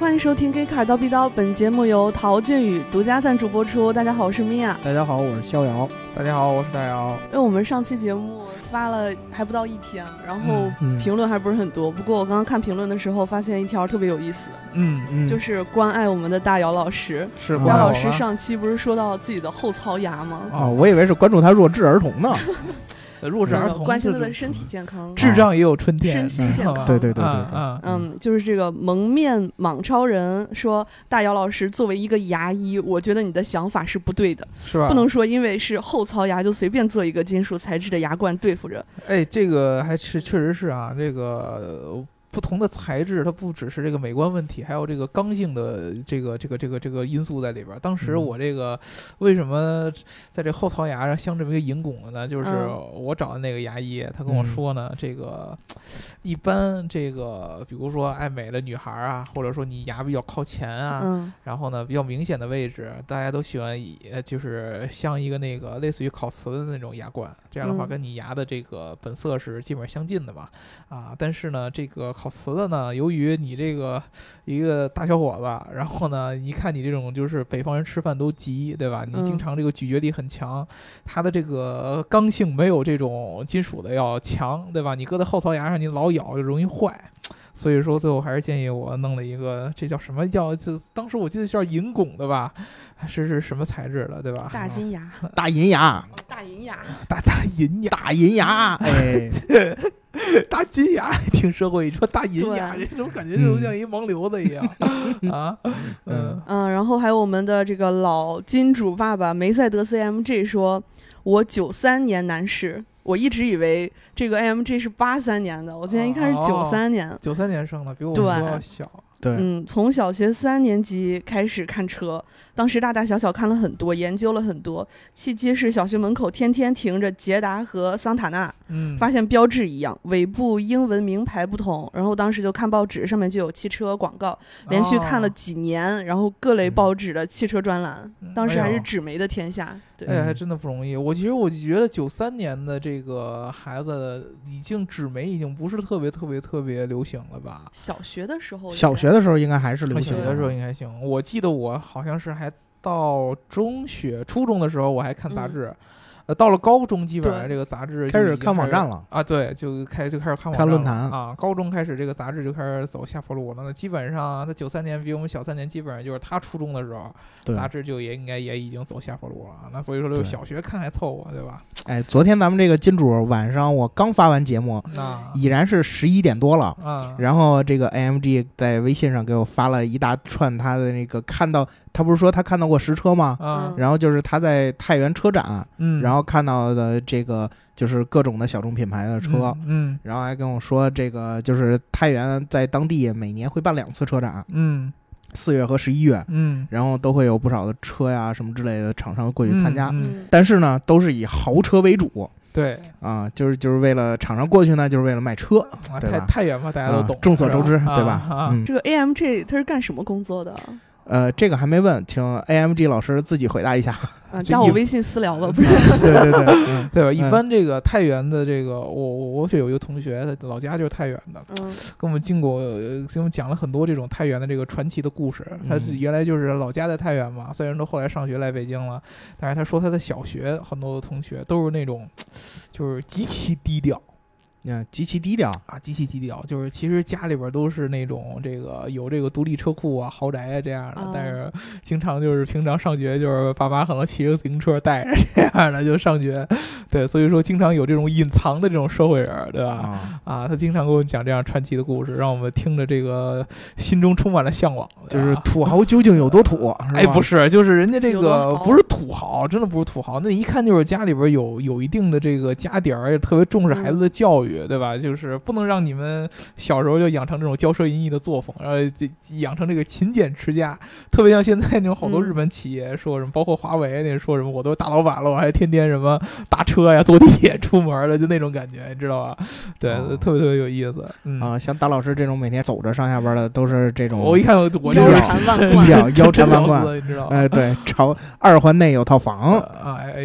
欢迎收听《给卡刀逼刀》，本节目由陶俊宇独家赞助播出。大家好，我是米娅。大家好，我是逍遥。大家好，我是大姚。因为我们上期节目发了还不到一天，然后嗯评论还不是很多。不过我刚刚看评论的时候，发现一条特别有意思，嗯，嗯，就是关爱我们的大姚老师。是啊姚老师上期不是说到自己的后槽牙吗？啊，我以为是关注他弱智儿童呢。呃弱智没有儿童关心他的身体健康。智障也有春天，身心健康嗯 对对对对嗯，就是这个蒙面莽超人说，大姚老师作为一个牙医，我觉得你的想法是不对的，是吧？不能说因为是后槽牙就随便做一个金属材质的牙冠对付着。哎，这个还是确实是啊，这个。呃不同的材质，它不只是这个美观问题，还有这个刚性的这个这个这个这个因素在里边儿。当时嗯我这个为什么在这后槽牙上镶这么一个银拱子呢？就是嗯我找的那个牙医，他跟我嗯说呢，这个一般这个比如说爱美的女孩儿啊，或者说你牙比较靠前啊，嗯然后呢，比较明显的位置，大家都喜欢就是镶一个那个类似于烤瓷的那种牙冠，这样的话嗯跟你牙的这个本色是基本上相近的嘛。啊，但是呢，这个烤瓷的呢，由于你这个一个大小伙子，然后呢，一看你这种就是北方人吃饭都急，对吧？你经嗯常这个咀嚼力很强，它的这个刚性没有这种金属的要强，对吧？你搁在后槽牙上，你老咬就容易坏。所以说，最后还是建议我弄了一个，这叫什么叫？就当时我记得叫银汞的吧，是是什么材质的，对吧？大金牙，大银牙，大银牙，大大银牙，大银牙，哎，大金牙，听说过一说大银牙，对这种感觉就像一盲流子一样 啊。嗯，嗯，然后还有我们的这个老金主爸爸梅赛德斯 AMG 说，我九三年男士，我一直以为这个 AMG 是八三年的，我今天一看是九三年。九三年生的，比我对们都要小。对，嗯，从小学三年级开始看车，当时大大小小看了很多，研究了很多。契机是小学门口天天停着捷达和桑塔纳，嗯，发现标志一样，尾部英文名牌不同。然后当时就看报纸，上面就有汽车广告，连续看了哦几年，然后各类报纸的汽车专栏，嗯当时还是纸媒的天下。对，哎，还真的不容易。我其实我觉得九三年的这个孩子，已经纸媒已经不是特别特别特别流行了吧？小学的时候，小学的时候应该还是流行小学的时候应该行。我记得我好像是还到中学、初中的时候，我还看杂嗯志。呃，到了高中，基本上这个杂志开始看网站了啊，对，就开就开始看网看论坛啊。高中开始，这个杂志就开始走下坡路了。那基本上，他九三年比我们小三年，基本上就是他初中的时候，杂志就也应该也已经走下坡路了。那所以说，就小学看还凑合，对吧？哎，昨天咱们这个金主晚上我刚发完节目，啊已然是十一点多了。啊，然后这个 AMG 在微信上给我发了一大串他的那个看到，他不是说他看到过实车吗？啊，然后就是他在太原车展，嗯，然后看到的这个就是各种的小众品牌的车，嗯然后还跟我说这个就是太原在当地每年会办两次车展，嗯。四月和十一月，嗯，然后都会有不少的车呀什么之类的厂商过去参加，嗯嗯，但是呢都是以豪车为主。对，啊，就是就是为了厂商过去呢，就是为了卖车，啊，太对吧？太远嘛，大家都啊懂，众所周知，对吧？啊，嗯，这个 AMG 它是干什么工作的？呃，这个还没问，请 AMG 老师自己回答一下。啊，加我微信私聊吧，不是？对对对，嗯 对吧？一嗯般这个太原的这个，我我我就有一个同学，他老家就是太原的，嗯跟我们经过，呃给我们讲了很多这种太原的这个传奇的故事。他是嗯原来就是老家在太原嘛，虽然都后来上学来北京了，但是他说他的小学很多的同学都是那种，就是极其低调。嗯，极其低调，啊，极其低调，就是其实家里边儿都是那种这个有这个独立车库啊、豪宅啊这样的，哦但是经常就是平常上学就是爸妈可能骑着自行车带着这样的就上学，对，所以说经常有这种隐藏的这种社会人儿，对吧？啊，啊，他经常给我们讲这样传奇的故事，让我们听着这个心中充满了向往，就是 土豪究竟有多土？哎，不是是，就是人家这个不是土豪，真的不是土豪，那一看就是家里边有有一定的这个家底儿，也特别重视孩子的教育，对吧？就是不能让你们小时候就养成这种骄奢淫逸的作风，然后这养成这个勤俭持家，特别像现在那种好多嗯日本企业说什么，包括华为那说什么，我都是大老板了，我还天天什么打车呀、坐地铁出门了，就那种感觉，你知道吧？对，哦特别特别有意思。嗯，啊，像大老师这种每天走着上下班的，都是这种我一看我腰是缠万 贯，腰缠万贯。你知道吗？哎，对，朝二环内有套房，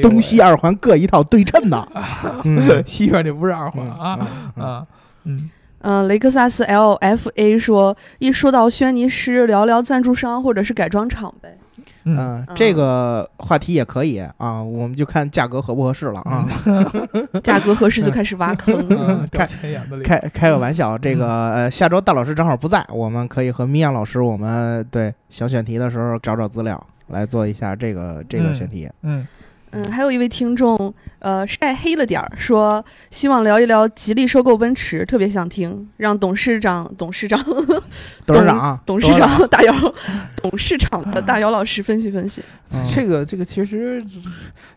东西二环各一套对称的。嗯，西边这不是二环嗯啊 啊，嗯嗯、雷克萨斯 LFA 说，一说到轩尼诗，聊聊赞助商或者是改装厂呗。嗯，嗯，这个话题也可以啊，我们就看价格合不合适了啊。价格合适就开始挖坑。嗯，开。开开个玩笑，这个呃，下周大老师正好不在，我们可以和米娅老师，我们对小选题的时候找找资料，来做一下这个这个嗯选题。嗯，嗯，还有一位听众，呃，晒黑了点儿，说希望聊一聊吉利收购奔驰，特别想听，让董事长、董事长、董事长啊，董事长 大姚、董事长的大姚老师分析分析。嗯这个这个其实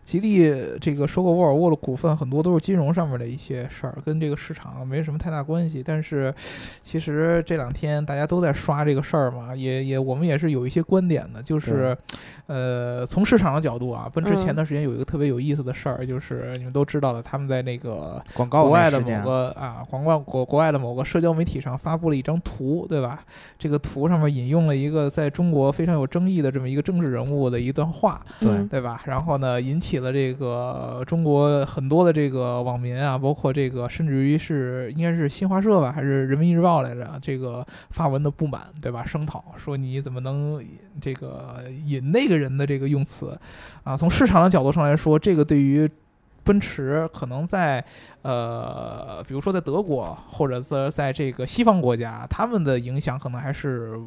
吉利这个收购沃尔沃的股份很多都是金融上面的一些事儿，跟这个市场没什么太大关系。但是其实这两天大家都在刷这个事儿嘛，也也我们也是有一些观点的，就是呃从市场的角度啊，奔驰嗯前段时间有一个特别有意思的事儿，就是你们都知道的，他们在那个广告国外的某个啊，广告国国外的某个社交媒体上发布了一张图，对吧？这个图上面引用了一个在中国非常有争议的这么一个政治人物的一段话，对嗯对吧？然后呢，引起了这个中国很多的这个网民啊，包括这个甚至于是应该是新华社吧，还是人民日报来着，这个发文的不满，对吧？声讨说你怎么能这个引那个人的这个用词啊？从市场的角度上来说，这个对于奔驰可能在呃，比如说在德国或者是在这个西方国家，他们的影响可能还是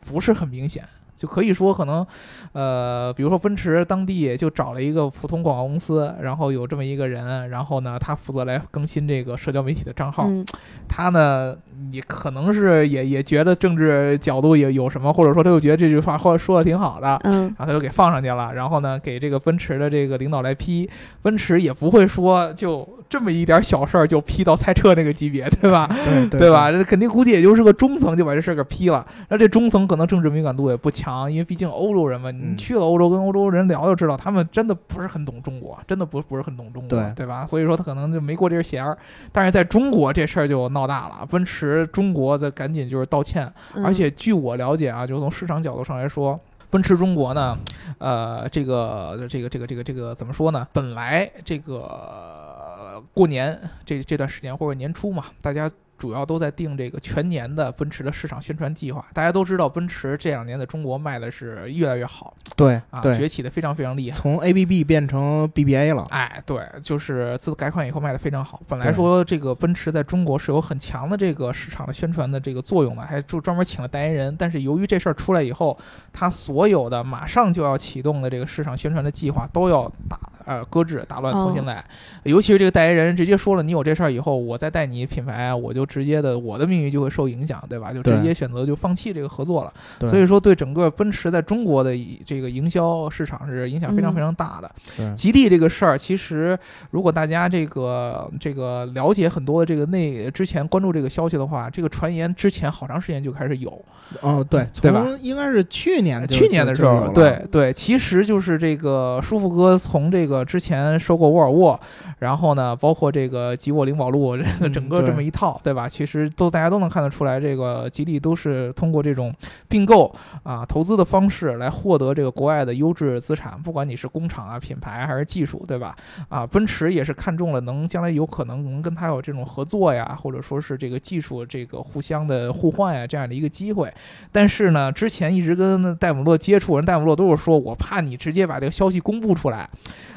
不是很明显。就可以说，可能，呃，比如说奔驰当地就找了一个普通广告公司，然后有这么一个人，然后呢，他负责来更新这个社交媒体的账号。嗯他呢，你可能是也也觉得政治角度也有什么，或者说他就觉得这句话或者说的挺好的，嗯然后他就给放上去了，然后呢，给这个奔驰的这个领导来批，奔驰也不会说就这么一点小事儿就批到猜测那个级别，对吧？对吧？？这肯定估计也就是个中层就把这事儿给批了。那这中层可能政治敏感度也不强，因为毕竟欧洲人嘛，你嗯去了欧洲跟欧洲人聊就知道，他们真的不是很懂中国，真的不不是很懂中国，对对吧？所以说他可能就没过这个弦儿。但是在中国这事儿就闹大了，奔驰中国的赶紧就是道歉，嗯而且据我了解啊，就从市场角度上来说，奔驰中国呢，呃，这个这个这个这个这个怎么说呢？本来这个过年这这段时间或者年初嘛，大家。主要都在定这个全年的奔驰的市场宣传计划。大家都知道，奔驰这两年在中国卖的是越来越好对啊，对，崛起的非常非常厉害。从 ABB 变成 BBA 了。哎，对，就是自改款以后卖的非常好。本来说这个奔驰在中国是有很强的这个市场的宣传的这个作用的，还就专门请了代言人。但是由于这事儿出来以后，他所有的马上就要启动的这个市场宣传的计划都要打呃搁置、打乱、重新来。尤其是这个代言人直接说了，你有这事儿以后，我再带你品牌，我就直接的我的命运就会受影响，对吧？就直接选择就放弃这个合作了。所以说，对整个奔驰在中国的这个营销市场是影响非常嗯非常大的。对吉利这个事儿，其实如果大家这个这个了解很多的这个内之前关注这个消息的话，这个传言之前好长时间就开始有，哦，对，对吧从应该是去年就去年的时候，对对，其实就是这个舒服哥从这个之前收购沃尔沃，然后呢，包括这个吉沃灵宝路这个嗯 整个这么一套，对吧？其实都大家都能看得出来，这个吉利都是通过这种并购啊投资的方式来获得这个国外的优质资产，不管你是工厂啊、品牌还是技术，对吧？啊，奔驰也是看中了能将来有可能能跟他有这种合作呀，或者说是这个技术这个互相的互换呀这样的一个机会。但是呢，之前一直跟戴姆勒接触，人戴姆勒都是说我怕你直接把这个消息公布出来，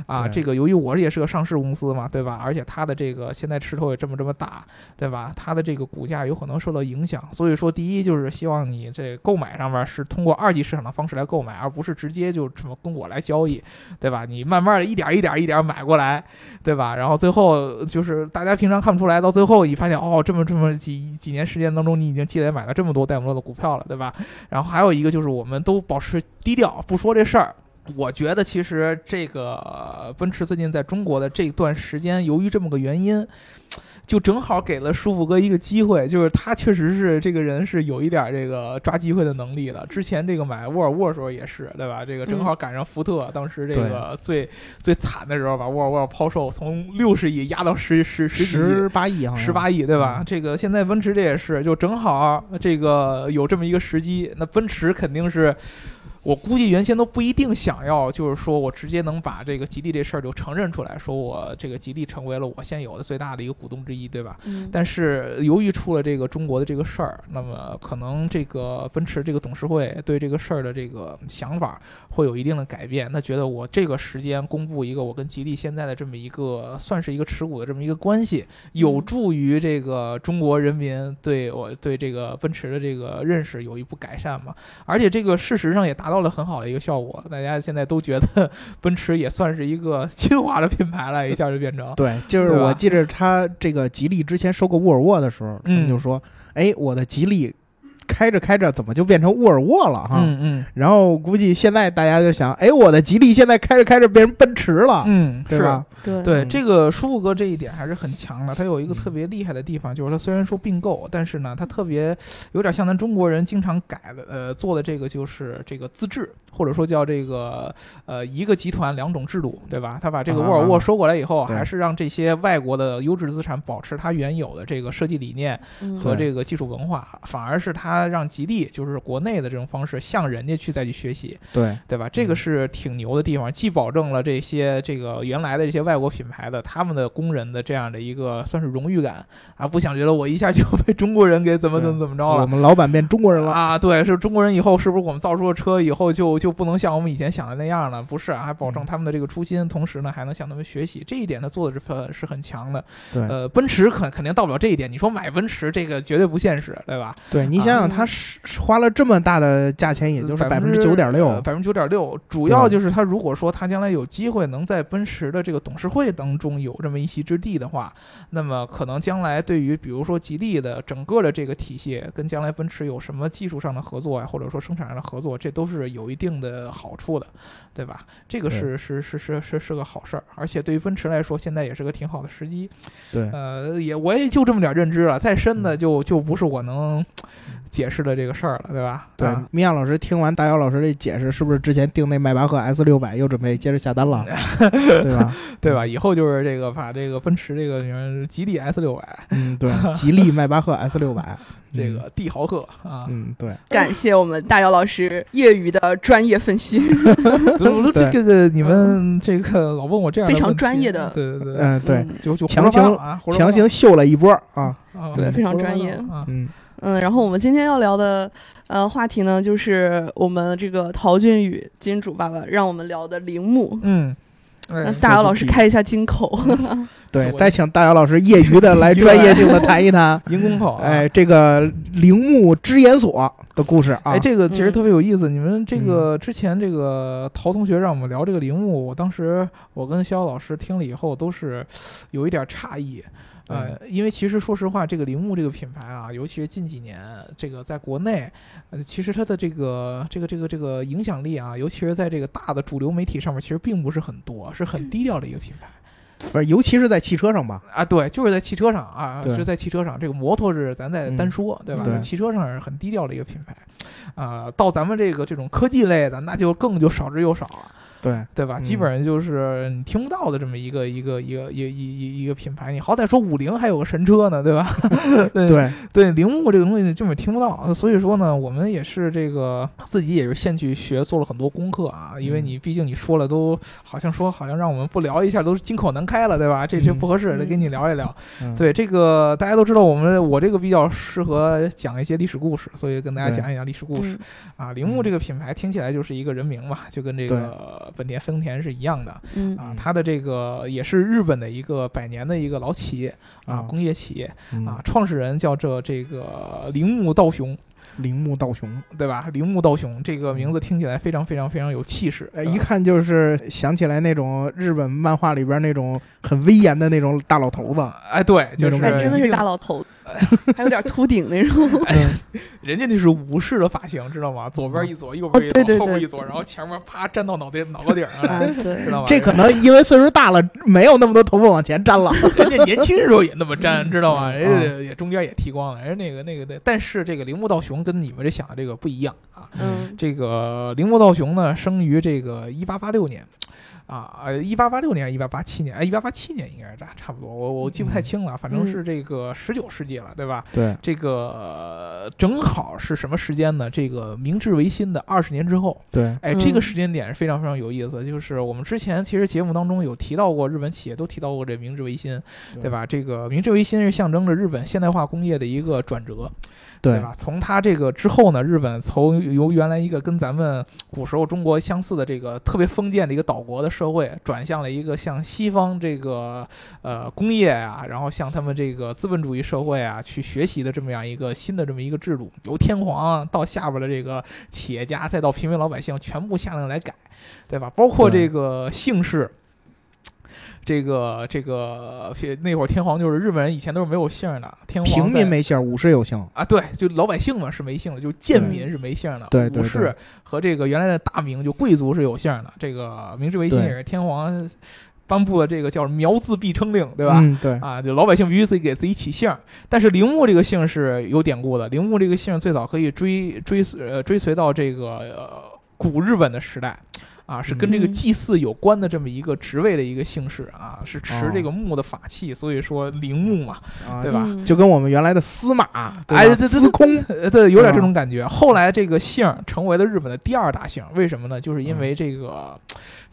啊，这个由于我也是个上市公司嘛，对吧？而且它的这个现在势头也这么这么大，对吧？它的这个股价有可能受到影响，所以说第一就是希望你这购买上面是通过二级市场的方式来购买，而不是直接就这么跟我来交易，对吧？你慢慢的一点一点一点买过来，对吧？然后最后就是大家平常看不出来，到最后你发现哦，这么这么几几年时间当中，你已经积累买了这么多戴姆勒的股票了，对吧？然后还有一个就是我们都保持低调，不说这事儿。我觉得其实这个呃奔驰最近在中国的这段时间，由于这么个原因，就正好给了舒服哥一个机会，就是他确实是这个人是有一点这个抓机会的能力的。之前这个买沃尔沃的时候也是，对吧？这个正好赶上福特当时这个最最惨的时候，把沃尔沃抛售从六十亿压到十十十十八亿好像十八亿，对吧？嗯这个现在奔驰这也是，就正好这个有这么一个时机，那奔驰肯定是我估计原先都不一定想要，就是说我直接能把这个吉利这事儿就承认出来，说我这个吉利成为了我现有的最大的一个股东之一，对吧？嗯但是由于出了这个中国的这个事儿，那么可能这个奔驰这个董事会对这个事儿的这个想法会有一定的改变。他觉得我这个时间公布一个我跟吉利现在的这么一个算是一个持股的这么一个关系，有助于这个中国人民对我对这个奔驰的这个认识有一步改善嘛。而且这个事实上也达到了很好的一个效果，大家现在都觉得 奔驰也算是一个亲华的品牌了，一下就变成。对，就是我记着他这个吉利之前收购沃尔沃的时候，他们嗯就说，哎，我的吉利开着开着怎么就变成沃尔沃了哈？嗯嗯然后估计现在大家就想，哎，我的吉利现在开着开着变成奔驰了，嗯，是对吧？对对，嗯这个舒服哥这一点还是很强的。他有一个特别厉害的地方，就是他虽然说并购，但是呢，他特别有点像咱中国人经常改的，呃，做的这个就是这个自治，或者说叫这个呃一个集团两种制度，对吧？他把这个沃尔沃啊收过来以后，还是让这些外国的优质资产保持它原有的这个设计理念嗯和这个技术文化，反而是他让吉利就是国内的这种方式向人家去再去学习。对，对吧？这个嗯是挺牛的地方，既保证了这些这个原来的这些外国品牌的他们的工人的这样的一个算是荣誉感啊，不想觉得我一下就被中国人给怎么怎么怎么着了我。们老板变中国人了，啊，对，是中国人以后是不是我们造出的车以后就就不能像我们以前想的那样了？不是啊，还保证嗯他们的这个初心，同时呢还能向他们学习，这一点他做的是很是很强的。对呃，奔驰肯肯定到不了这一点，你说买奔驰这个绝对不现实，对吧？对你想想，他是花了这么大的价钱，也就是百分之九点六，百分之九点六。主要就是他如果说他将来有机会能在奔驰的这个董事会当中有这么一席之地的话，那么可能将来对于比如说吉利的整个的这个体系跟将来奔驰有什么技术上的合作啊，或者说生产上的合作，这都是有一定的好处的，对吧？这个是是是是是是个好事儿，而且对于奔驰来说，现在也是个挺好的时机。对，呃，也我也就这么点认知了，再深的嗯就就不是我能解释的这个事儿了，对吧？对啊，米娅老师听完大姚老师这解释，是不是之前订那迈巴赫 S 六百又准备接着下单了，对吧？对吧？以后就是这个把这个奔驰这个吉利 S 六百，嗯，对，吉利 迈巴赫 S 六百，这个帝豪客啊，嗯，对，感谢我们大姚老师业余的专业分析。我说这对个你们这个老问我这样非常专业的。对对对，嗯，对，嗯就就强行强行秀了一波啊，啊对非常专业。啊，嗯，嗯，然后我们今天要聊的呃话题呢，就是我们这个陶俊宇金主爸爸让我们聊的铃木。嗯，哎让大姚老师开一下金口。对，再请大姚老师业余的来 专业性的谈一谈，银公口啊，哎，这个铃木之研所的故事啊，哎，这个其实嗯特别有意思。你们这个之前这个陶同学让我们聊这个铃木，我当时我跟肖老师听了以后都是有一点诧异。呃，因为其实说实话，这个铃木这个品牌啊，尤其是近几年，这个在国内，呃，其实它的这个这个这个这个影响力啊，尤其是在这个大的主流媒体上面，其实并不是很多，是很低调的一个品牌。反正尤其是在汽车上吧，啊，对，就是在汽车上啊，对是在汽车上。这个摩托是咱再单嗯说，对吧？对汽车上是很低调的一个品牌，啊、到咱们这个这种科技类的，那就更就少之又少了。对，对吧？嗯基本上就是你听不到的这么一个一个一个一一一一个品牌，你好歹说五菱还有个神车呢，对吧？对对，对，铃木这个东西根本听不到，所以说呢，我们也是这个自己也是先去学，做了很多功课啊，因为嗯你毕竟你说了都好像说好像让我们不聊一下都是金口难开了，对吧？这这嗯不合适，得嗯跟你聊一聊。嗯，对这个大家都知道，我们我这个比较适合讲一些历史故事，所以跟大家讲一讲历史故事。嗯啊，铃木这个品牌听起来就是一个人名嘛，就跟这个本田、丰田是一样的嗯啊嗯。它的这个也是日本的一个百年的一个老企业啊，啊工业企业嗯啊，创始人叫这这个铃木道雄，铃木道雄，对吧？铃木道雄这个名字听起来非常非常非常有气势，呃，一看就是想起来那种日本漫画里边那种很威严的那种大老头子，哎，对，就是那真的是大老头，还有点秃顶那种。哎人家那是武士的发型，知道吗？左边一撮，右边一左，对对对后边一左，然后前面啪粘到脑袋脑壳顶上啊来，，对知，道吗？这可能因为岁数大了，没有那么多头发往前粘了。人家年轻时候也那么粘，知道吗？人啊家也中间也剃光了，人家那个那个的。但是这个铃木道雄跟你们这想的这个不一样啊。嗯这个铃木道雄呢，生于这个一八八六年，啊，呃，一八八六年、一八八七年，哎，一八八七年应该是差差不多，我我记不太清了，反正是这个十九世纪了，对吧？对，这个、呃正好是什么时间呢？这个明治维新的二十年之后，对，哎，这个嗯时间点是非常非常有意思。就是我们之前其实节目当中有提到过，日本企业都提到过这明治维新，对吧？这个明治维新是象征着日本现代化工业的一个转折，对对，吧？从他这个之后呢，日本从由原来一个跟咱们古时候中国相似的这个特别封建的一个岛国的社会，转向了一个向西方这个呃工业啊，然后向他们这个资本主义社会啊去学习的这么样一个新的这么一个制度，由天皇到下边的这个企业家，再到平民老百姓，全部下令来改，对吧？包括这个姓氏。这个这个那会儿天皇就是日本人以前都是没有姓的，天皇平民没姓，武士有姓。啊，对，就老百姓嘛是没姓的，就贱民是没姓的，对对武士和这个原来的大名就贵族是有姓的。这个明治维新也是天皇颁布了这个叫苗字必称令，对吧？嗯，对，啊，就老百姓必须自己给自己起姓儿，但是铃木这个姓是有典故的。铃木这个姓最早可以追追呃追随到这个呃古日本的时代。啊，是跟这个嗯祭祀有关的这么一个职位的一个姓氏啊，是持哦这个木的法器，所以说陵墓嘛，啊对吧嗯就跟我们原来的司马，哎，对对司空，呃，对，有点这啊种感觉。后来这个姓成为了日本的第二大姓，为什么呢？就是因嗯为这个，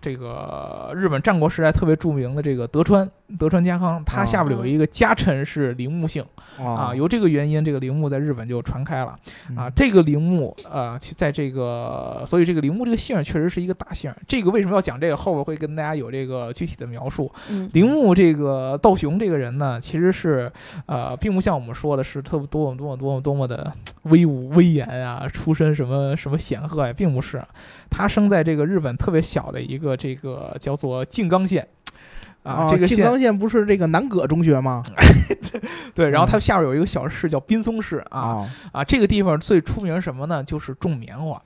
这个日本战国时代特别著名的这个德川德川家康，他啊下边有一个家臣是铃木姓啊，啊由这个原因，这个铃木在日本就传开了啊。嗯这个铃木呃，在这个，所以这个铃木这个姓确实是一个大姓儿。这个为什么要讲这个？后边会跟大家有这个具体的描述。嗯铃木这个道雄这个人呢，其实是呃，并不像我们说的是特别多么多么多么多么的威武威严啊，出身什么什么显赫呀、并不是。他生在这个日本特别小的一个这个叫做静冈县。啊，这个静冈县不是这个南葛中学吗？对，然后嗯它下边有一个小市叫滨松市啊啊，啊，这个地方最出名什么呢？就是种棉花。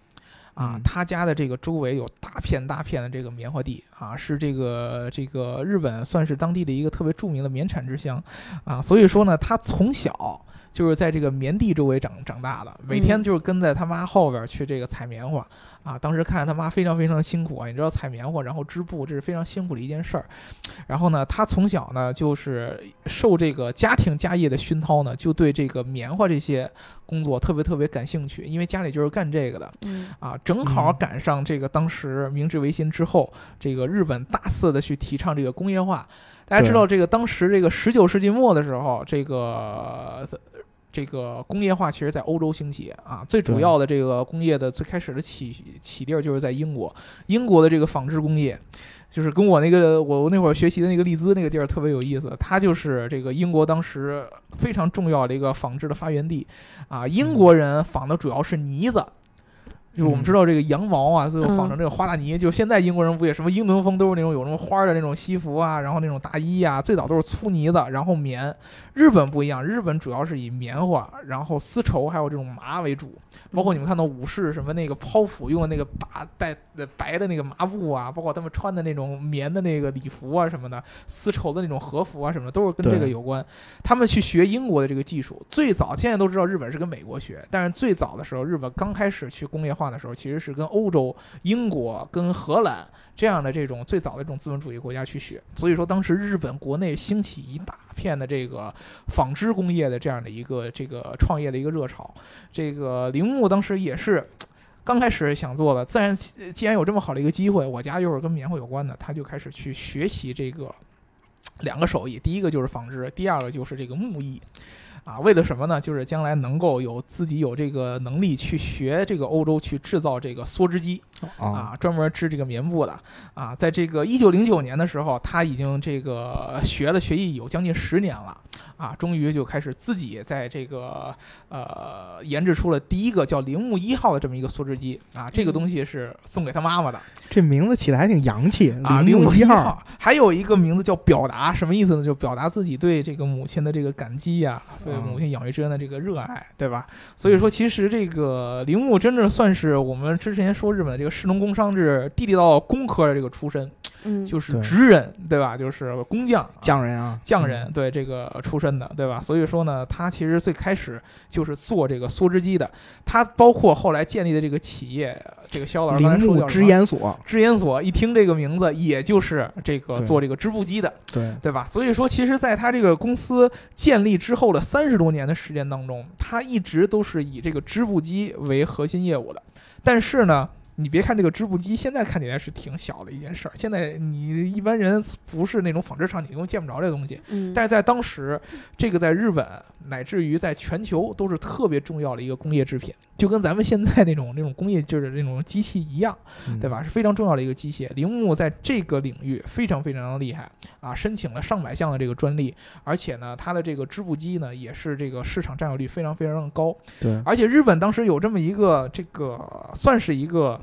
啊嗯，他家的这个周围有大片大片的这个棉花地啊，是这个这个日本算是当地的一个特别著名的棉产之乡啊，所以说呢，他从小就是在这个棉地周围长长大的，每天嗯就是跟在他妈后边去这个采棉花啊。当时看着他妈非常非常辛苦啊，你知道采棉花然后织布这是非常辛苦的一件事儿。然后呢，他从小呢就是受这个家庭家业的熏陶呢，就对这个棉花这些工作特别特别感兴趣，因为家里就是干这个的。嗯啊，正好嗯赶上这个当时明治维新之后，这个日本大肆的去提倡这个工业化。大家知道，这个当时这个十九世纪末的时候，这个这个工业化其实在欧洲兴起啊，最主要的这个工业的最开始的起起地儿就是在英国，英国的这个纺织工业。就是跟我那个我那会儿学习的那个利兹那个地儿特别有意思，它就是这个英国当时非常重要的一个纺织的发源地，啊，英国人纺的主要是呢子，就是我们嗯知道这个羊毛啊，最后纺嗯成这个花大呢，就现在英国人不也什么英伦风都是那种有什么花儿的那种西服啊，然后那种大衣啊，最早都是粗呢子，然后棉。日本不一样，日本主要是以棉花，然后丝绸还有这种麻为主，包括你们看到武士什么那个剖腹用的那个白带白的那个麻布啊，包括他们穿的那种棉的那个礼服啊什么的，丝绸的那种和服啊什么的，都是跟这个有关。他们去学英国的这个技术，最早现在都知道日本是跟美国学，但是最早的时候，日本刚开始去工业化的时候，其实是跟欧洲、英国跟荷兰这样的这种最早的这种资本主义国家去学。所以说，当时日本国内兴起一大片的这个纺织工业的这样的一个这个创业的一个热潮。这个铃木当时也是。刚开始想做的，自然既然有这么好的一个机会，我家又是跟棉花有关的，他就开始去学习这个两个手艺，第一个就是纺织，第二个就是这个木艺。啊，为了什么呢？就是将来能够有自己有这个能力去学这个欧洲去制造这个梭织机啊，啊，专门织这个棉布的啊。在这个一九零九年的时候，他已经这个学了学艺有将近十年了啊，终于就开始自己在这个呃研制出了第一个叫铃木一号的这么一个梭织机啊。这个嗯东西是送给他妈妈的这名字起的还挺洋气，啊，铃铃木一号，还有一个名字叫表达，什么意思呢？就表达自己对这个母亲的这个感激呀、对啊母亲养育之恩的这个热爱，对吧？所以说，其实这个铃木真正算是我们之前说日本的这个士农工商制地地道道工科的这个出身。嗯，就是职人，对吧？就是工匠、匠人啊，匠人，对这个出身的，对吧？所以说呢，他其实最开始就是做这个梭织机的。他包括后来建立的这个企业，这个肖老师刚才铃木织说叫织研所，织研所，一听这个名字，也就是这个做这个织布机的，对对吧？所以说，其实在他这个公司建立之后的三十多年的时间当中，他一直都是以这个织布机为核心业务的。但是呢，你别看这个织布机现在看起来是挺小的一件事儿，现在你一般人不是那种纺织厂，你根本见不着这东西。嗯，但是在当时，这个在日本乃至于在全球都是特别重要的一个工业制品，就跟咱们现在那种那种工业就是那种机器一样，嗯对？吧？是非常重要的一个机械。铃木在这个领域非常非常的厉害啊，申请了上百项的这个专利，而且呢，它的这个织布机呢也是这个市场占有率非常非常的高。对，而且日本当时有这么一个这个算是一个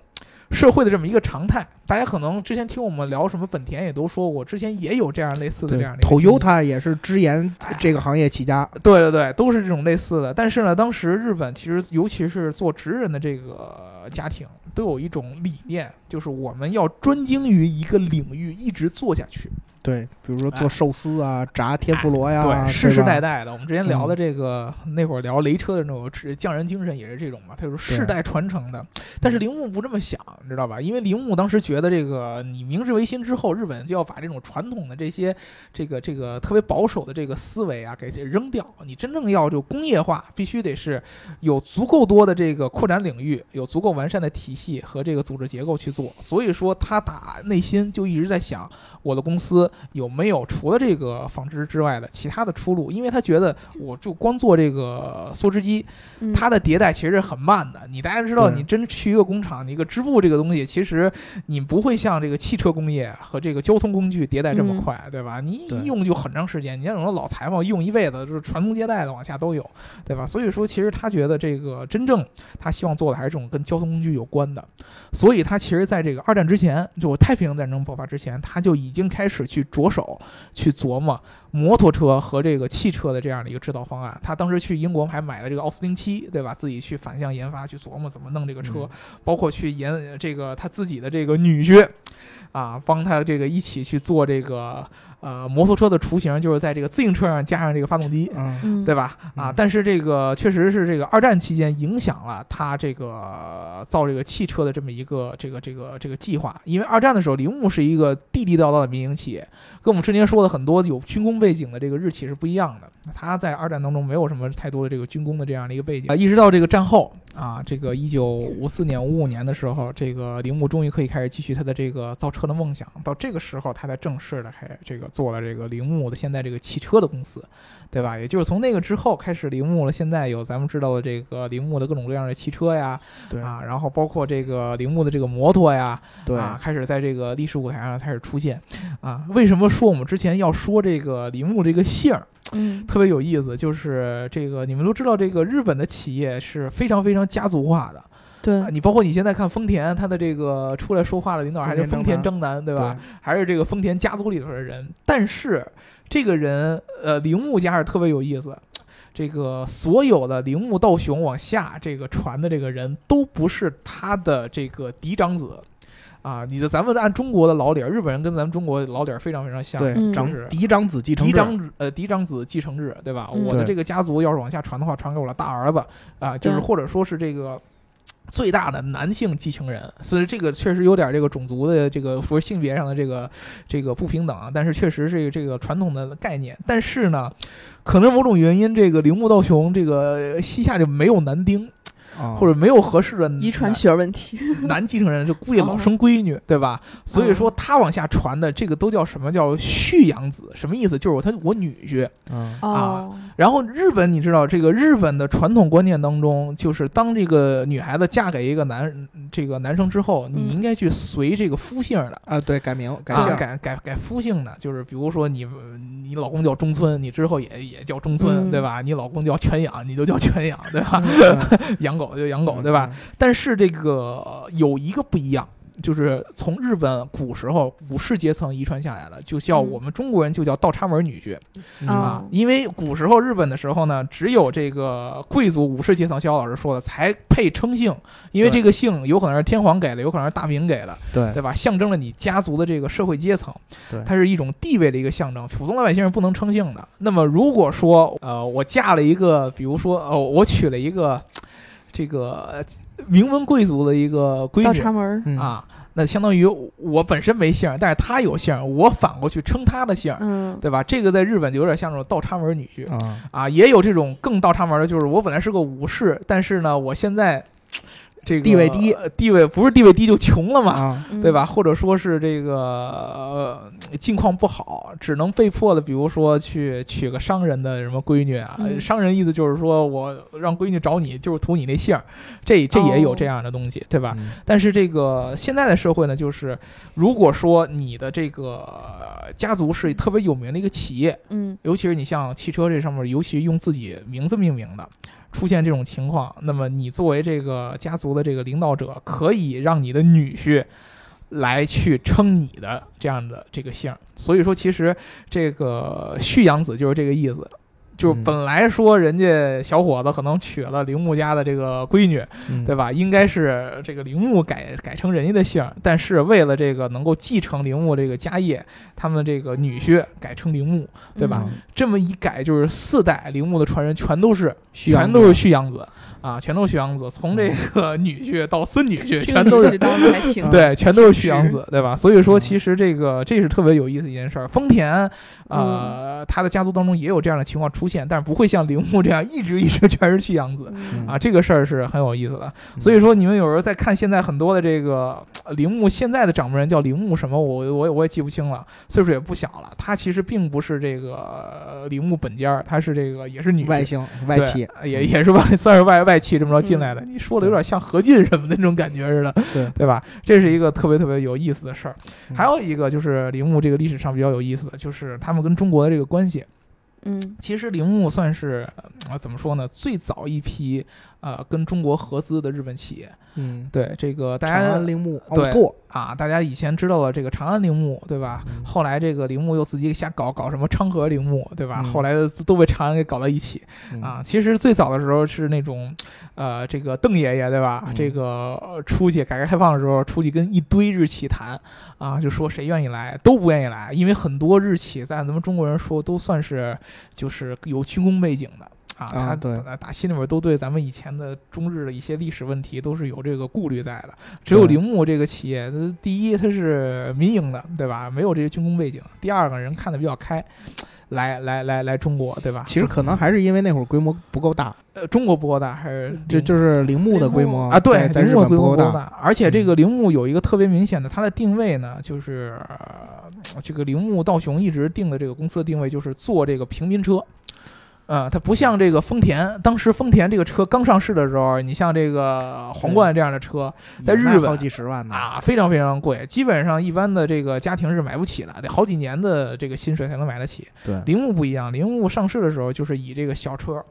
社会的这么一个常态，大家可能之前听我们聊什么本田也都说过，之前也有这样类似的这样，Toyota 也是直言这个行业起家，对对对，都是这种类似的。但是呢，当时日本其实尤其是做职人的这个家庭，都有一种理念，就是我们要专精于一个领域，一直做下去。对，比如说哎做寿司啊，炸天妇罗呀，对，世世代代的。我们之前聊的这个、那会儿聊雷车的那种匠人精神也是这种嘛，它就是世代传承的。但是铃木不这么想，你知道吧？因为铃木当时觉得这个你明治维新之后，日本就要把这种传统的这些这个这个特别保守的这个思维啊给扔掉。你真正要就工业化，必须得是有足够多的这个扩展领域，有足够完善的体系和这个组织结构去做。所以说，他打内心就一直在想，我的公司有没有除了这个纺织之外的其他的出路？因为他觉得我就光做这个梭织机，嗯它的迭代其实是很慢的。你大家知道，你真去一个工厂，你一个织布这个东西，其实你不会像这个汽车工业和这个交通工具迭代这么嗯快，对吧？你一用就很长时间。你像那种老裁缝用一辈子，就是传宗接代的往下都有，对吧？所以说，其实他觉得这个真正他希望做的还是这种跟交通工具有关的。所以他其实在这个二战之前，就太平洋战争爆发之前，他就已经开始去着手去琢磨摩托车和这个汽车的这样的一个制造方案。他当时去英国还买了这个奥斯汀七，对吧？自己去反向研发，去琢磨怎么弄这个车，嗯包括去研这个他自己的这个女婿啊，帮他这个一起去做这个呃摩托车的雏形，就是在这个自行车上加上这个发动机。嗯，嗯，对吧？啊嗯，但是这个确实是这个二战期间影响了他这个造这个汽车的这么一个这个这个这个计划。因为二战的时候，铃木是一个地地道道的民营企业，跟我们之前说的很多有军工背景的这个日企是不一样的。他在二战当中没有什么太多的这个军工的这样的一个背景啊，一直到这个战后啊，这个一九五四年、五五年的时候，这个铃木终于可以开始继续他的这个造车的梦想。到这个时候，他才正式的开始这个做了这个铃木的现在这个汽车的公司。对吧？也就是从那个之后开始，铃木了。现在有咱们知道的这个铃木的各种各样的汽车呀，对啊，然后包括这个铃木的这个摩托呀，对，啊，开始在这个历史舞台上开始出现。啊，为什么说我们之前要说这个铃木这个姓儿嗯特别有意思？就是这个你们都知道，这个日本的企业是非常非常家族化的。对啊，你包括你现在看丰田，他的这个出来说话的领导还是丰丰田田章男，对吧？还是这个丰田家族里头的人。但是这个人，呃，铃木家是特别有意思。这个所有的铃木道雄往下这个传的这个人都不是他的这个嫡长子。啊，你的咱们按中国的老理儿，日本人跟咱们中国老理儿非常非常像，长是嫡长子继承制，嫡长子呃嫡长子继承制，对吧？嗯我的这个家族要是往下传的话，传给我的大儿子啊，就是或者说是这个。最大的男性继承人，所以这个确实有点这个种族的这个不是性别上的这个这个不平等啊，但是确实是这个传统的概念。但是呢，可能某种原因，这个铃木道雄这个膝下就没有男丁，啊或者没有合适的遗传学问题，男继承人，就故意老生闺女，对吧？所以说他往下传的这个都叫什么叫续养子？什么意思？就是我他我女婿。嗯哦，然后日本，你知道这个日本的传统观念当中，就是当这个女孩子嫁给一个男这个男生之后，你嗯应该去随这个夫姓的。啊，对，改名改啊，姓，改改改夫姓的，就是比如说你你老公叫中村，你之后也也叫中村，嗯对吧？你老公叫全养，你就叫全养，对吧？嗯 养狗就养狗，对吧？？但是这个有一个不一样，就是从日本古时候武士阶层遗传下来的，就叫嗯我们中国人就叫倒插门女婿嗯啊。因为古时候日本的时候呢，只有这个贵族武士阶层，肖老师说的才配称姓，因为这个姓有可能是天皇给的，有可能是大明给的，对对吧？象征了你家族的这个社会阶层，对它是一种地位的一个象征。普通老百姓是不能称姓的。那么如果说呃，我嫁了一个，比如说哦，我娶了一个这个呃名门贵族的一个闺女倒插门，嗯啊，那相当于我本身没姓，但是他有姓，我反过去称他的姓。嗯，对吧？这个在日本就有点像这种倒插门女婿啊，啊，也有这种更倒插门的，就是我本来是个武士，但是呢，我现在这个地位低呃地位不是地位低就穷了嘛，对吧？？或者说是这个呃境况不好，只能被迫的，比如说去娶个商人的什么闺女啊。嗯商人意思就是说我让闺女找你，就是图你那姓儿，这这也有哦这样的东西，对吧？嗯但是这个现在的社会呢，就是如果说你的这个呃家族是特别有名的一个企业，嗯尤其是你像汽车这上面，尤其用自己名字命名的，出现这种情况，那么你作为这个家族的这个领导者，可以让你的女婿来去称你的这样的这个姓。所以说，其实这个旭养子就是这个意思。就本来说人家小伙子可能娶了铃木家的这个闺女，嗯。对吧？应该是这个铃木改改成人家的姓，但是为了这个能够继承铃木这个家业，他们这个女婿改成铃木，对吧？嗯。这么一改，就是四代铃木的传人全都是全都是旭阳子啊，全都是徐阳子，从这个女婿到孙女婿，全都是女婿当的还挺对，全都是徐阳子，对吧？所以说，嗯其实这个这是特别有意思一件事儿。丰田，嗯呃，他的家族当中也有这样的情况出现，但是不会像铃木这样一直一直 全是徐阳子。嗯啊，这个事儿是很有意思的。嗯所以说，你们有时候在看现在很多的这个呃铃木现在的掌门人叫铃木什么，我我也我也记不清了，岁数也不小了。他其实并不是这个呃铃木本家，他是这个也是女外星外对戚，也也是外 算是外外企这么着进来的。你说的有点像何进什么的那种感觉似的，对，对吧？这是一个特别特别有意思的事儿。还有一个就是铃木这个历史上比较有意思的，就是他们跟中国的这个关系。嗯其实铃木算是呃怎么说呢？最早一批呃跟中国合资的日本企业。嗯，对这个大家铃木对奥拓，啊，大家以前知道了这个长安铃木，对吧？嗯后来这个铃木又自己瞎搞搞什么昌河铃木，对吧？嗯后来都被长安给搞到一起嗯啊。其实最早的时候是那种，呃，这个邓爷爷对吧？嗯这个呃出去改革开放的时候，出去跟一堆日企谈啊，就说谁愿意来都不愿意来，因为很多日企在咱们中国人说都算是就是有军工背景的。啊，啊他对打打心里面都对咱们以前的中日的一些历史问题都是有这个顾虑在的。只有铃木这个企业，它第一它是民营的，对吧？没有这些军工背景。第二个人看的比较开，来来来来中国，对吧？其实可能还是因为那会儿规模不够大，呃，中国不够大，还是就就是铃木的规模啊，对，在在日铃木规本不够大，模不够大，而且这个铃木有一个特别明显的，它的定位呢，就是、呃这个铃木道雄一直定的这个公司的定位就是做这个平民车。呃，它不像这个丰田，当时丰田这个车刚上市的时候，你像这个皇冠这样的车在日本好几十万呢。啊，非常非常贵，基本上一般的这个家庭是买不起的，得好几年的这个薪水才能买得起。对，铃木不一样，铃木上市的时候就是以这个小车，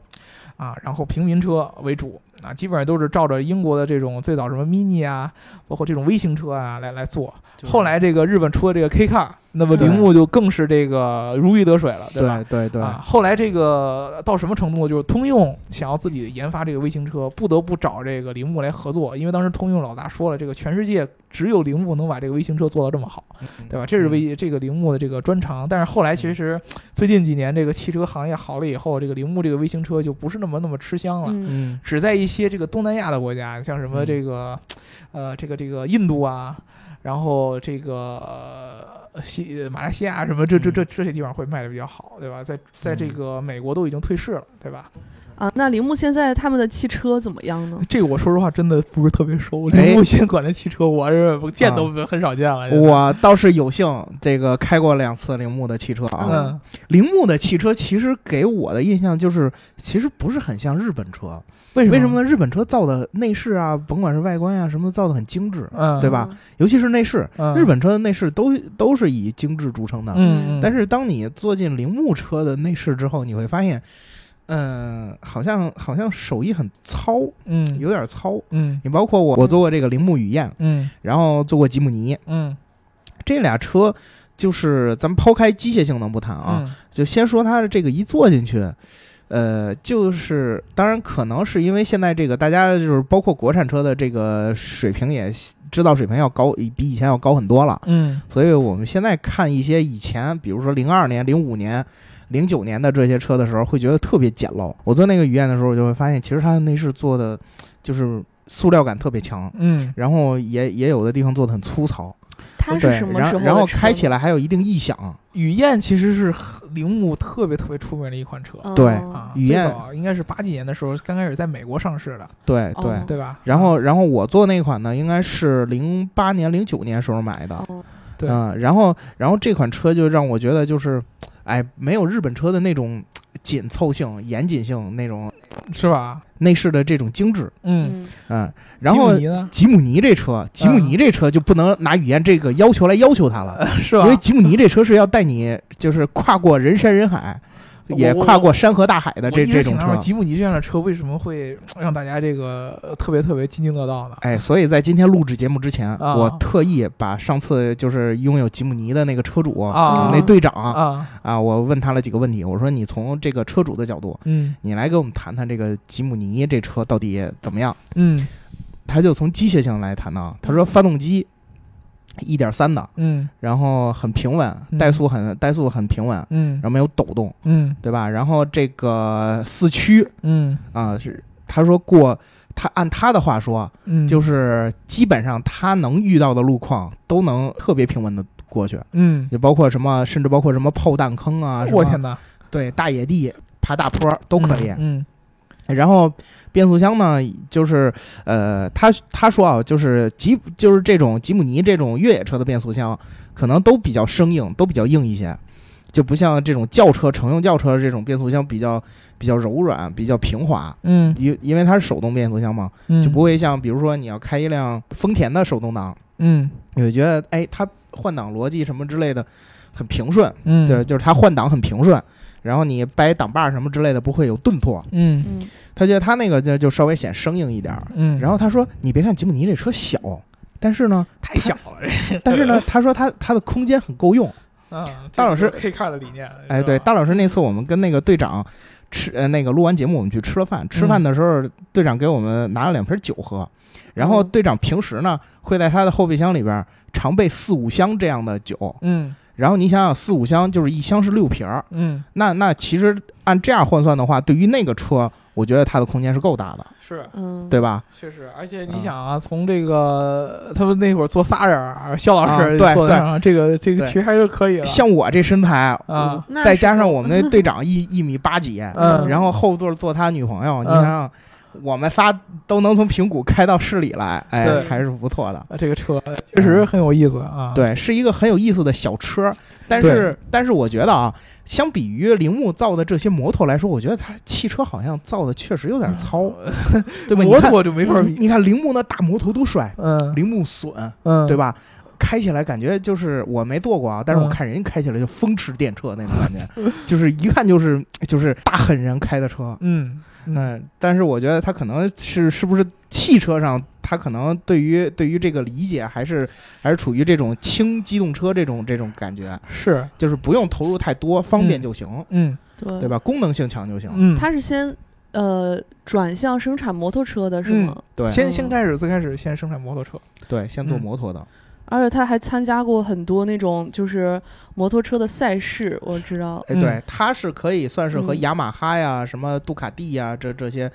啊，然后平民车为主啊，基本上都是照着英国的这种最早什么 mini 啊，包括这种微型车啊来来做。后来这个日本出的这个 K car，那么铃木就更是这个如鱼得水了，对吧？对对对，啊，后来这个到什么程度？就是通用想要自己研发这个微型车，不得不找这个铃木来合作，因为当时通用老大说了，这个全世界只有铃木能把这个微型车做到这么好，对吧？这是微这个铃木的这个专长。但是后来其实最近几年这个汽车行业好了以后，这个铃木这个微型车就不是那么那么吃香了。嗯嗯只在一些这个东南亚的国家，像什么嗯这个，呃，这个这个印度啊，然后这个呃西马来西亚什么这这这这些地方会卖的比较好，对吧？在在这嗯个美国都已经退市了，对吧？啊，那铃木现在他们的汽车怎么样呢？这个我说实话真的不是特别熟，哎铃木新管的汽车我是见都很少见了。我倒是有幸这个开过两次铃木的汽车啊。嗯铃木的汽车其实给我的印象就是，其实不是很像日本车。为什么为什么呢？日本车造的内饰啊，甭管是外观啊什么，造的很精致，嗯，对吧尤其是内饰，嗯日本车的内饰都都是以精致著称的。但是当你坐进铃木车的内饰之后，你会发现，嗯，好像好像手艺很糙，嗯有点糙。嗯你包括我，我做过这个铃木雨燕，嗯然后做过吉姆尼，嗯这俩车就是咱们抛开机械性能不谈啊，嗯就先说它的这个一坐进去，呃，就是当然可能是因为现在这个大家就是包括国产车的这个水平也制造水平要高，比以前要高很多了，嗯所以我们现在看一些以前，比如说零二年、零五年。零九年的这些车的时候，会觉得特别简陋。我做那个雨燕的时候，我就会发现，其实它的内饰做的就是塑料感特别强，嗯然后也也有的地方做的很粗糙。它是对，什么时候然后开起来还有一定异响。雨燕其实是铃木特别特别出名的一款车对雨燕应该是八几年的时候刚开始在美国上市的，对对。哦对吧？然后然后我做那款呢，应该是零八年、零九年时候买的。哦对嗯，然后然后这款车就让我觉得就是，哎，没有日本车的那种紧凑性、严谨性，那种是吧？内饰的这种精致。嗯，嗯嗯，然后吉姆尼呢？吉姆尼这车，吉姆尼这车就不能拿语言这个要求来要求它了，是吧因为？吉姆尼这车是要带你就是跨过人山人海，也跨过山河大海的这这种车。吉姆尼这样的车为什么会让大家这个呃特别特别津津乐道呢？哎，所以在今天录制节目之前，啊我特意把上次就是拥有吉姆尼的那个车主啊那队长啊，啊，我问他了几个问题，我说你从这个车主的角度，嗯你来给我们谈谈这个吉姆尼这车到底怎么样？嗯他就从机械性来谈呢，他说发动机一点三的，嗯。然后很平稳，嗯。怠速很怠速很平稳，嗯。然后没有抖动，嗯。对吧？然后这个四驱嗯。啊是他说过，他按他的话说，嗯，就是基本上他能遇到的路况都能特别平稳的过去，嗯，也包括什么，甚至包括什么炮弹坑啊，什么我天哪，对大野地、爬大坡都可以。嗯然后变速箱呢，就是呃，他他说啊，就是吉就是这种吉姆尼这种越野车的变速箱，可能都比较生硬，都比较硬一些，就不像这种轿车乘用轿车这种变速箱比较比较柔软，比较平滑。嗯因因为它是手动变速箱嘛，嗯，就不会像比如说你要开一辆丰田的手动挡，嗯你会觉得哎，它换挡逻辑什么之类的很平顺，嗯对，就是它换挡很平顺，然后你掰挡把什么之类的不会有顿挫。嗯嗯他觉得他那个就就稍微显生硬一点儿。嗯，然后他说，你别看吉姆尼这车小，但是呢，太小了，但是呢，他说他他的空间很够用。嗯，大老师 K car 的理念，哎，对，大老师那次我们跟那个队长吃呃那个录完节目，我们去吃了饭。吃饭的时候，队长给我们拿了两瓶酒喝，然后哦队长平时呢会在他的后备箱里边常备四五箱这样的酒。嗯然后你想想，四五箱就是一箱是六瓶儿，嗯。那那其实按这样换算的话，对于那个车，我觉得它的空间是够大的，是。嗯，对吧？确实，而且你嗯。想啊，从这个他们那会儿坐仨人儿，肖老啊师对对。这个这个其实还是可以的。像我这身材啊。再加上我们那队长一一米八几，嗯。然后后座坐他女朋友，你嗯想想，我们仨都能从平谷开到市里来，哎，还是不错的。啊，这个车确实很有意思啊。，对，是一个很有意思的小车，但是但是我觉得啊，相比于铃木造的这些摩托来说，我觉得它汽车好像造的确实有点糙，对吧？你摩看托就没法比。你你看铃木那大摩托多帅，嗯铃木隼，嗯，对？吧？开起来感觉就是我没坐过啊，但是我嗯看人家开起来就风驰电掣那种感觉，就是一看就是就是大狠人开的车。嗯嗯嗯，但是我觉得他可能是是不是汽车上，他可能对于对于这个理解还是还是处于这种轻机动车这种这种感觉，是，就是不用投入太多，方便嗯就行，嗯对对？吧？功能性强就行。嗯，他是先呃转向生产摩托车的是嗯吗？对先先开始最开始先生产摩托车。对，先做嗯摩托的。而且他还参加过很多那种就是摩托车的赛事，我知道。哎，嗯对，他是可以算是和嗯雅马哈呀、什么杜卡迪呀这这些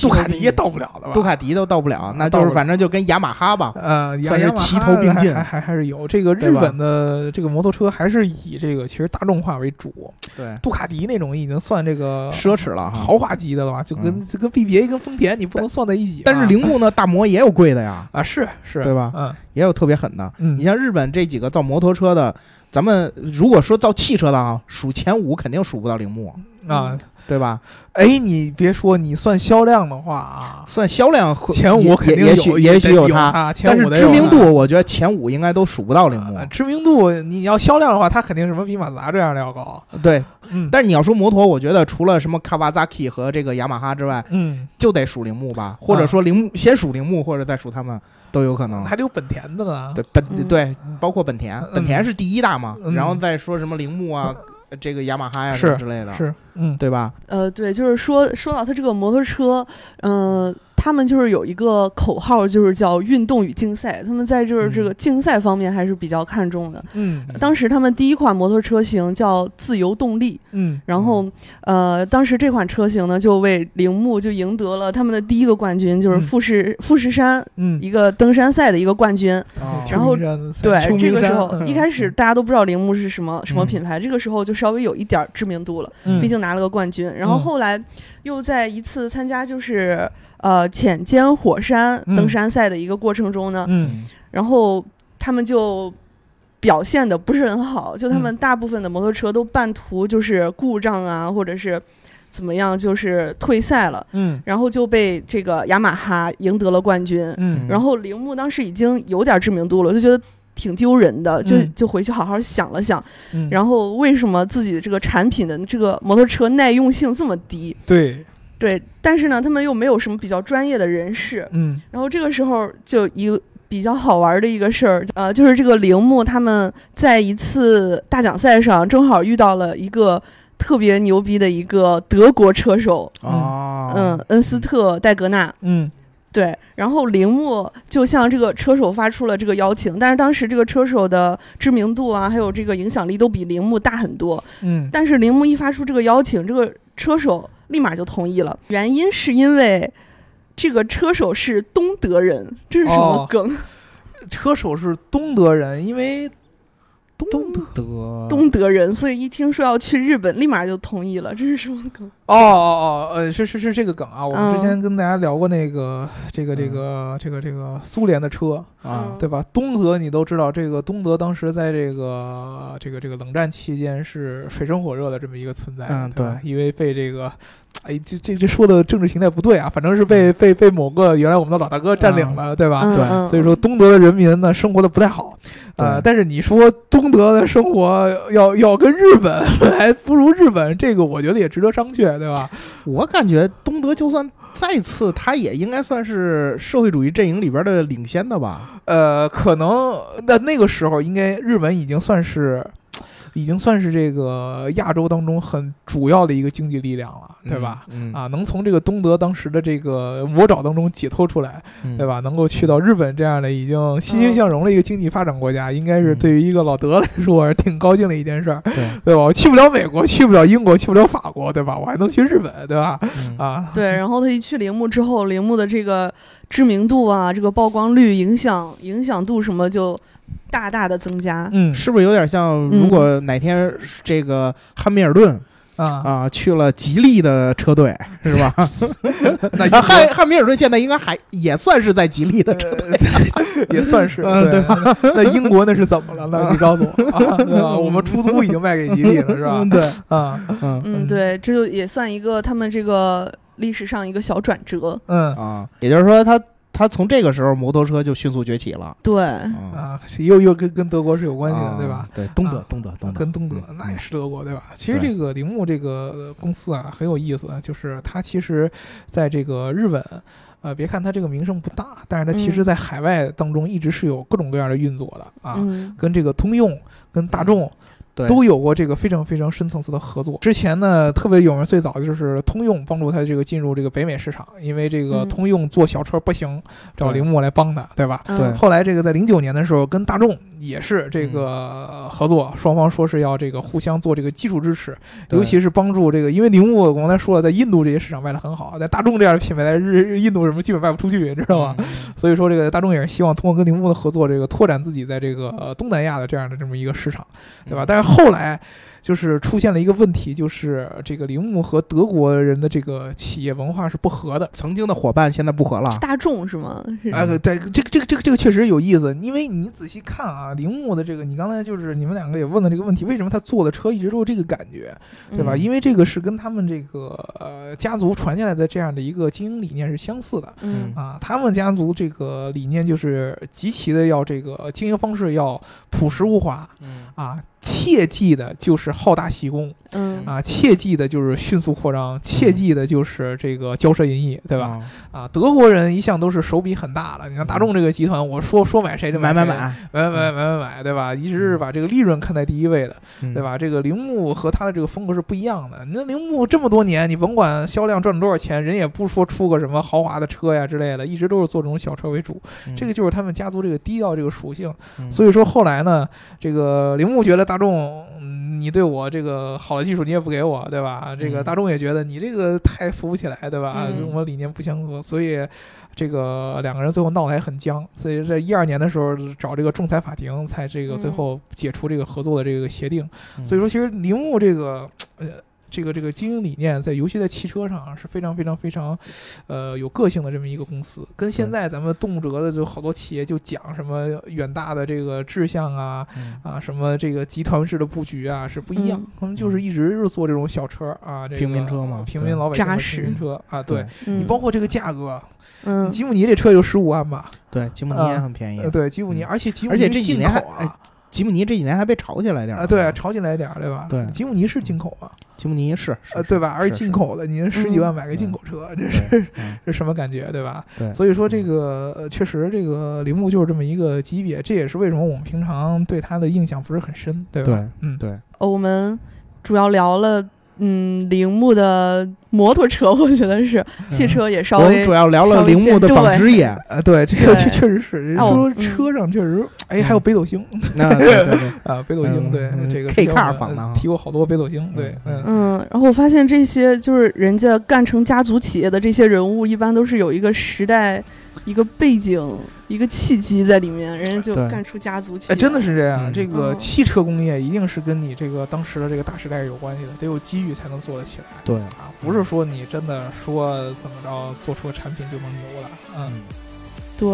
杜卡迪也到不了的吧？杜卡迪都到不了啊，那就是反正就跟雅马哈吧。呃，算是齐头并进还还还是有这个日本的这个摩托车还是以这个其实大众化为主，对，杜卡迪那种已经算这个奢侈了。豪华级的了吧？就跟嗯就跟 BBA 跟丰田你不能算在一起啊。但是铃木呢，大摩也有贵的呀，啊是是，对吧嗯也有特别狠的。嗯，你像日本这几个造摩托车的，咱们如果说造汽车的啊，数前五肯定数不到铃木，啊，对吧？哎，你别说，你算销量的话啊，算销量前五肯定有，也许也许有它，但是知名度，我觉得前五应该都数不到铃木。呃知名度，你要销量的话，它肯定什么比马自达这样的要高。对，嗯，但是你要说摩托，我觉得除了什么 Kawasaki 和这个雅马哈之外，嗯，就得数铃木吧，或者说铃木先数铃木，或者再数他们都有可能。还得有本田的呢。对本嗯对，包括本田，嗯本田是第一大嘛，嗯然后再说什么铃木啊，这个雅马哈呀是什么之类的，是，嗯，对吧？呃，对，就是说说到它这个摩托车，嗯、他们就是有一个口号，就是叫运动与竞赛。他们在就是这个竞赛方面还是比较看重的。嗯当时他们第一款摩托车型叫自由动力，嗯然后呃，当时这款车型呢就为铃木就赢得了他们的第一个冠军，就是嗯富士、富士山嗯，一个登山赛的一个冠军。哦然后对，这个时候嗯一开始大家都不知道铃木是什么什么嗯品牌，这个时候就稍微有一点儿知名度了。嗯毕竟拿了个冠军。然后嗯后来又在一次参加就是呃浅间火山嗯登山赛的一个过程中呢，嗯然后他们就。表现的不是很好，就他们大部分的摩托车都半途就是故障啊，或者是怎么样，就是退赛了，嗯然后就被这个雅马哈赢得了冠军。嗯然后铃木当时已经有点知名度了，就觉得挺丢人的，就嗯就回去好好想了想，嗯，然后为什么自己的这个产品的这个摩托车耐用性这么低？对，对，但是呢，他们又没有什么比较专业的人士。嗯然后这个时候就一个比较好玩的一个事儿，呃，就是这个铃木他们在一次大奖赛上正好遇到了一个特别牛逼的一个德国车手，哦，嗯，恩斯特戴格纳。嗯对，然后铃木就向这个车手发出了这个邀请，但是当时这个车手的知名度啊，还有这个影响力都比铃木大很多。嗯但是铃木一发出这个邀请，这个车手立马就同意了。原因是因为这个车手是东德人，这是什么哦梗？车手是东德人，因为东东德德东德人，所以一听说要去日本，立马就同意了。这是什么梗？哦哦哦，呃，是是是这个梗啊！我们之嗯前跟大家聊过那个这个这个这个这个苏联的车，啊嗯，对吧？东德你都知道，这个东德当时在这个这个这个冷战期间是水深火热的这么一个存在，嗯对吧？因为被这个，哎，这这这说的政治形态不对啊，反正是被被被某个原来我们的老大哥占领了，对吧？对所以说东德的人民呢生活的不太好，呃，但是你说东德的生活要要跟日本 还不如日本，这个我觉得也值得商榷，对吧？我感觉东德就算再次，他也应该算是社会主义阵营里边的领先的吧？呃，可能那那个时候应该日本已经算是。已经算是这个亚洲当中很主要的一个经济力量了，对吧？嗯？嗯，啊，能从这个东德当时的这个魔爪当中解脱出来，嗯对？吧？能够去到日本这样的已经欣欣向荣的一个经济发展国家，应该是嗯对于一个老德来说是挺高兴的一件事儿，对，对吧？我去不了美国，去不了英国，去不了法国，对吧？我还能去日本，对吧？嗯啊，对，然后他一去铃木之后，铃木的这个知名度啊，这个曝光率、影响影响度什么就大大的增加。嗯是不是有点像？如果哪天这个汉密尔顿啊，啊去了吉利的车队，是吧？那啊汉汉密尔顿现在应该还也算是在吉利的车队，也算是嗯对。那 那英国那是怎么了？那你告诉我啊，对吧？我们出租已经卖给吉利了，是吧嗯？对，啊，嗯对，这就也算一个他们这个历史上一个小转折。嗯啊，也就是说他他从这个时候摩托车就迅速崛起了。对，啊啊，又又跟跟德国是有关系的，啊对吧？对，东德啊，东德，东德，跟东德嗯那也嗯是德国，对吧？其实这个铃木这个公司啊很有意思，就是它其实在这个日本。呃，别看它这个名声不大，但是它其实嗯在海外当中一直是有各种各样的运作的啊，嗯跟这个通用、跟大众对都有过这个非常非常深层次的合作。之前呢，特别有名，最早就是通用帮助它这个进入这个北美市场，因为这个嗯通用做小车不行，找铃木来帮他，对吧？嗯对后来这个在零九年的时候，跟大众也是这个合作，双方说是要这个互相做这个技术支持，尤其是帮助这个，因为铃木我刚才说了，在印度这些市场卖的很好，在大众这样的品牌在日日印度什么基本卖不出去，你知道吗？嗯所以说这个大众也是希望通过跟铃木的合作，这个拓展自己在这个呃东南亚的这样的这么一个市场，对吧？嗯但是但后来就是出现了一个问题，就是这个铃木和德国人的这个企业文化是不合的。曾经的伙伴现在不合了。大众是吗？是哎，对对，这个这个这个这个确实有意思，因为你仔细看啊，铃木的这个，你刚才就是你们两个也问了这个问题，为什么他做的车一直都是这个感觉，对吧？嗯因为这个是跟他们这个呃家族传下来的这样的一个经营理念是相似的。嗯啊，他们家族这个理念就是极其的要这个经营方式要朴实无华嗯啊，切记的就是好大喜功嗯啊，切记的就是迅速扩张，切记的就是这个骄奢淫逸，对吧？？啊，德国人一向都是手笔很大的，你看大众这个集团，我说说买谁就买买买，买买买买买买，对吧？一直是把这个利润看在第一位的，嗯对？吧？这个铃木和他的这个风格是不一样的。那铃木这么多年，你甭管销量赚了多少钱，人也不说出个什么豪华的车呀之类的，一直都是做这种小车为主。嗯这个就是他们家族这个低调这个属性。嗯所以说后来呢，这个铃木觉得大众，嗯，你对我这个好的技术你也不给我，对吧？这个嗯大众也觉得你这个太扶不起来，对吧？嗯跟我理念不相合，所以这个两个人最后闹得还很僵。所以在一二年的时候找这个仲裁法庭，才这个最嗯后解除这个合作的这个协定。嗯所以说，其实铃木这个呃。这个这个经营理念，在尤其在汽车上啊是非常非常非常，呃，有个性的这么一个公司，跟现在咱们动辄的就好多企业就讲什么远大的这个志向啊嗯。啊，什么这个集团式的布局啊是不一样嗯，他们就是一直是做这种小车啊，这个平民车嘛平民老百姓的平民车啊，对嗯你包括这个价格，嗯。吉姆尼这车就十五万吧，对，吉姆尼也很便宜。呃，，对，吉姆尼，嗯。而且吉姆而且尼进这几年啊哎吉姆尼这几年还被炒起来点儿啊，对，炒起来点儿，对吧？对吉姆尼是进口啊，吉姆尼是，呃，对吧？而且进口的，您十几万买个进口车，这是嗯 是什么感觉，对吧？对，所以说这个呃，确实这个铃木就是这么一个级别，这也是为什么我们平常对它的印象不是很深，对吧？对嗯，对，呃我们主要聊了嗯铃木的摩托车，我觉得是汽车也稍微我们主要聊了铃木的见纺织业，呃，对，这个确确实是，人啊我说嗯。车上确实，哎，还有北斗星。啊，北斗星，嗯对嗯这个 K car 我们仿的啊。提过好多北斗星，对，嗯，然后我发现这些就是人家干成家族企业的这些人物，一般都是有一个时代、一个背景、一个契机在里面，人家就干出家族企哎，业。真的是这样，嗯这个嗯汽车工业一定是跟你这个当时的这个大时代有关系的，得有机遇才能做得起来。对，啊，不是说你真的说怎么着做出个产品就能牛了，嗯。对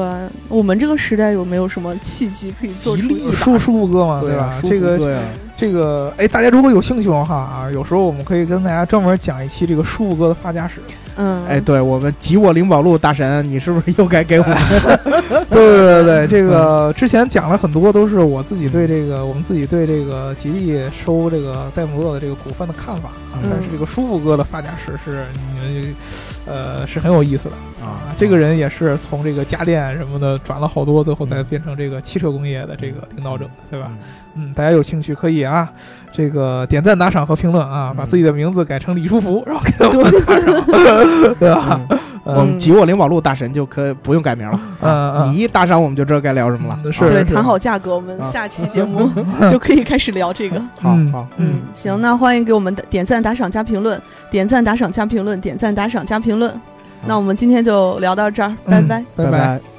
我们这个时代有没有什么契机可以做出一把舒舒服哥嘛，对吧？舒这个这个，哎，大家如果有兴趣的话啊，有时候我们可以跟大家专门讲一期这个舒服哥的发家史。嗯，哎，对我们吉沃灵宝路大神，你是不是又该给我们？对对对对，这个之前讲了很多，都是我自己对这个我们自己对这个吉利收这个戴姆勒的这个股份的看法啊。嗯但是这个舒服哥的发家史是你们呃是很有意思的啊这个人也是从这个家电什么的转了好多，最后才变成这个汽车工业的这个领导者，对吧？嗯，大家有兴趣可以啊，这个点赞、打赏和评论啊，嗯。把自己的名字改成李书福，然后给他们打赏，对吧？嗯。我们吉沃灵宝路大神就可不用改名了，嗯嗯。你一打赏我们就知道该聊什么了。嗯是对，谈好价格，我们啊下期节目就可以开始聊这个。嗯。好好，嗯，行，那欢迎给我们点赞、打赏加评论，点赞、打赏加评论，点赞、打赏加评论。那我们今天就聊到这儿，拜嗯拜。拜拜。